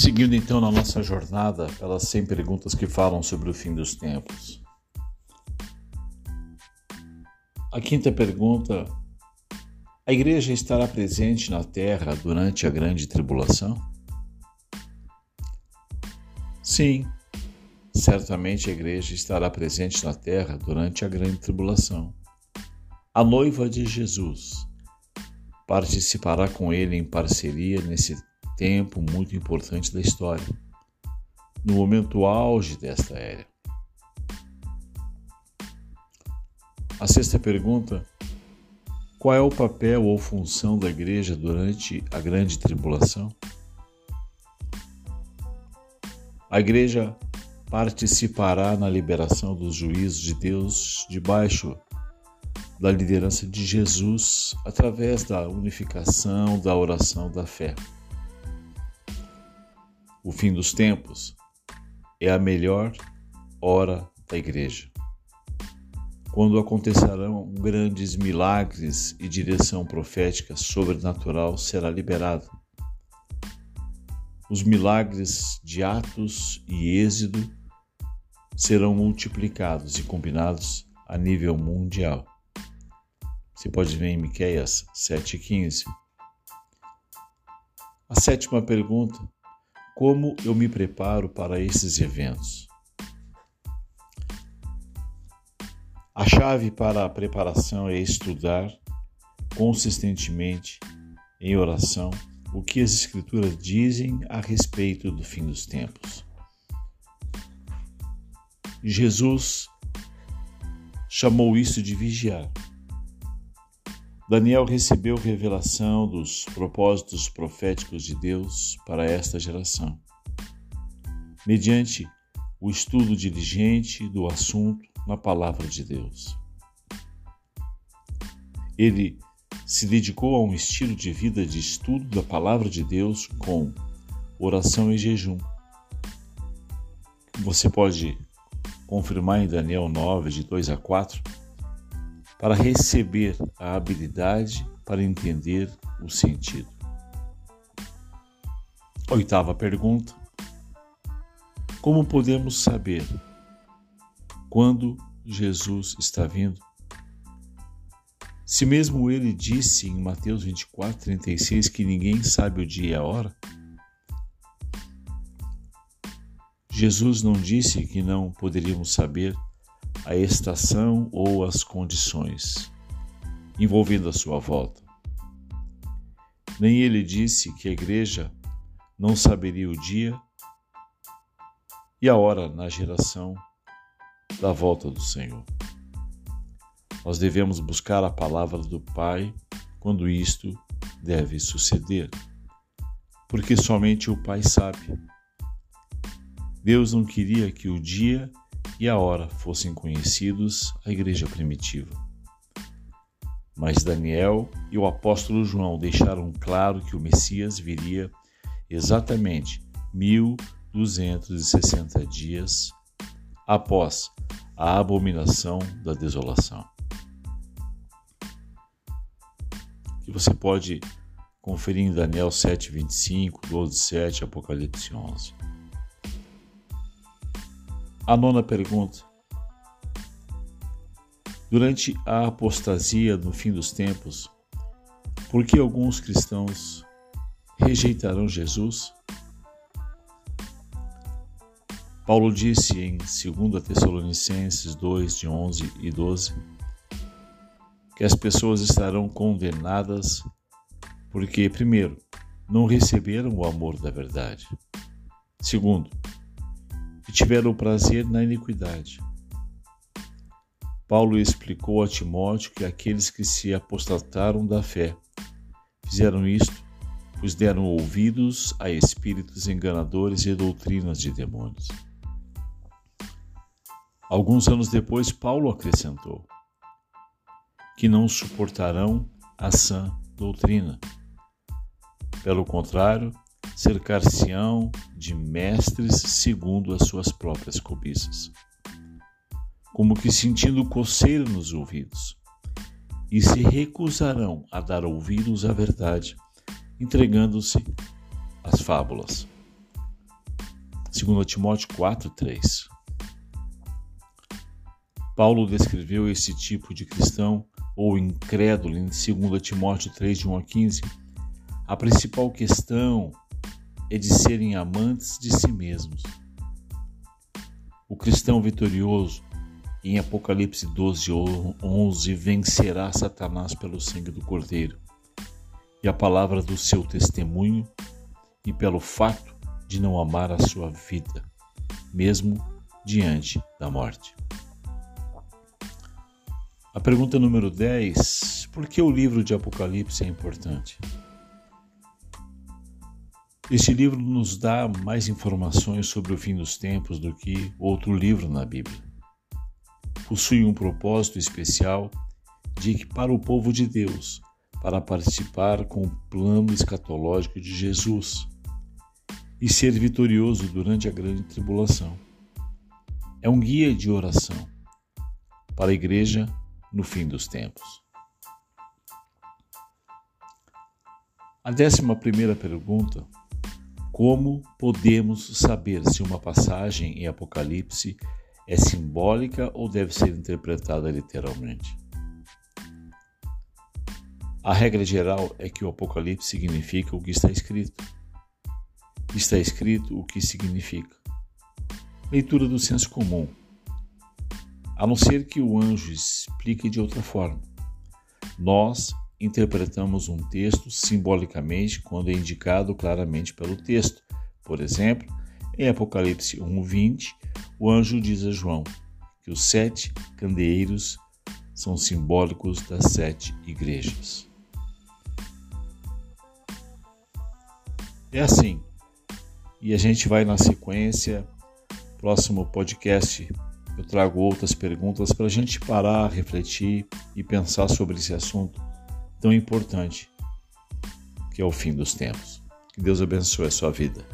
Seguindo então na nossa jornada pelas 100 perguntas que falam sobre o fim dos tempos. A quinta pergunta: A igreja estará presente na terra durante a grande tribulação? Sim, certamente a igreja estará presente na terra durante a grande tribulação. A noiva de Jesus participará com ele em parceria nesse tempo muito importante da história, no momento auge desta era. A sexta pergunta: qual é o papel ou função da igreja durante a grande tribulação? A igreja participará na liberação dos juízos de Deus debaixo da liderança de Jesus através da unificação da oração da fé. O fim dos tempos é a melhor hora da igreja. Quando acontecerão grandes milagres e direção profética sobrenatural será liberada. Os milagres de Atos e Êxodo serão multiplicados e combinados a nível mundial. Você pode ver em Miqueias 7,15. A sétima pergunta como eu me preparo para esses eventos? A chave para a preparação é estudar consistentemente em oração o que as Escrituras dizem a respeito do fim dos tempos. Jesus chamou isso de vigiar. Daniel recebeu revelação dos propósitos proféticos de Deus para esta geração. Mediante o estudo diligente do assunto na palavra de Deus. Ele se dedicou a um estilo de vida de estudo da palavra de Deus com oração e jejum. Você pode confirmar em Daniel 9, de 2 a 4 para receber a habilidade para entender o sentido. Oitava pergunta: Como podemos saber quando Jesus está vindo? Se mesmo ele disse em Mateus 24, 36 que ninguém sabe o dia e a hora, Jesus não disse que não poderíamos saber a estação ou as condições envolvendo a sua volta. Nem ele disse que a igreja não saberia o dia e a hora na geração da volta do Senhor. Nós devemos buscar a palavra do Pai quando isto deve suceder, porque somente o Pai sabe. Deus não queria que o dia e a hora fossem conhecidos à igreja primitiva. Mas Daniel e o apóstolo João deixaram claro que o Messias viria exatamente 1260 dias após a abominação da desolação. Que você pode conferir em Daniel 7, 25, 12, 7, Apocalipse 11. A nona pergunta. Durante a apostasia no fim dos tempos, por que alguns cristãos rejeitarão Jesus? Paulo disse em 2 Tessalonicenses 2, de 11 e 12, que as pessoas estarão condenadas porque, primeiro, não receberam o amor da verdade. Segundo, e tiveram prazer na iniquidade. Paulo explicou a Timóteo que aqueles que se apostataram da fé fizeram isto, pois deram ouvidos a espíritos enganadores e doutrinas de demônios. Alguns anos depois, Paulo acrescentou que não suportarão a sã doutrina. Pelo contrário, cercar-se-ão de mestres segundo as suas próprias cobiças, como que sentindo coceira nos ouvidos, e se recusarão a dar ouvidos à verdade, entregando-se às fábulas. 2 Timóteo 4:3. Paulo descreveu esse tipo de cristão ou incrédulo em 2 Timóteo 3, de 1 a 15. A principal questão é de serem amantes de si mesmos. O cristão vitorioso, em Apocalipse 12, 11, vencerá Satanás pelo sangue do Cordeiro e a palavra do seu testemunho e pelo fato de não amar a sua vida, mesmo diante da morte. A pergunta número 10: por que o livro de Apocalipse é importante? Este livro nos dá mais informações sobre o fim dos tempos do que outro livro na Bíblia. Possui um propósito especial de equipar o povo de Deus para participar com o plano escatológico de Jesus e ser vitorioso durante a grande tribulação. É um guia de oração para a igreja no fim dos tempos. A décima primeira pergunta: Como podemos saber se uma passagem em Apocalipse é simbólica ou deve ser interpretada literalmente? A regra geral é que o Apocalipse significa o que está escrito. Está escrito o que significa. Leitura do senso comum a não ser que o anjo explique de outra forma. Nós interpretamos um texto simbolicamente quando é indicado claramente pelo texto. Por exemplo, em Apocalipse 1:20, o anjo diz a João que os sete candeeiros são simbólicos das sete igrejas. É assim. E a gente vai na sequência, próximo podcast eu trago outras perguntas para a gente parar, refletir e pensar sobre esse assunto tão importante que é o fim dos tempos. Que Deus abençoe a sua vida.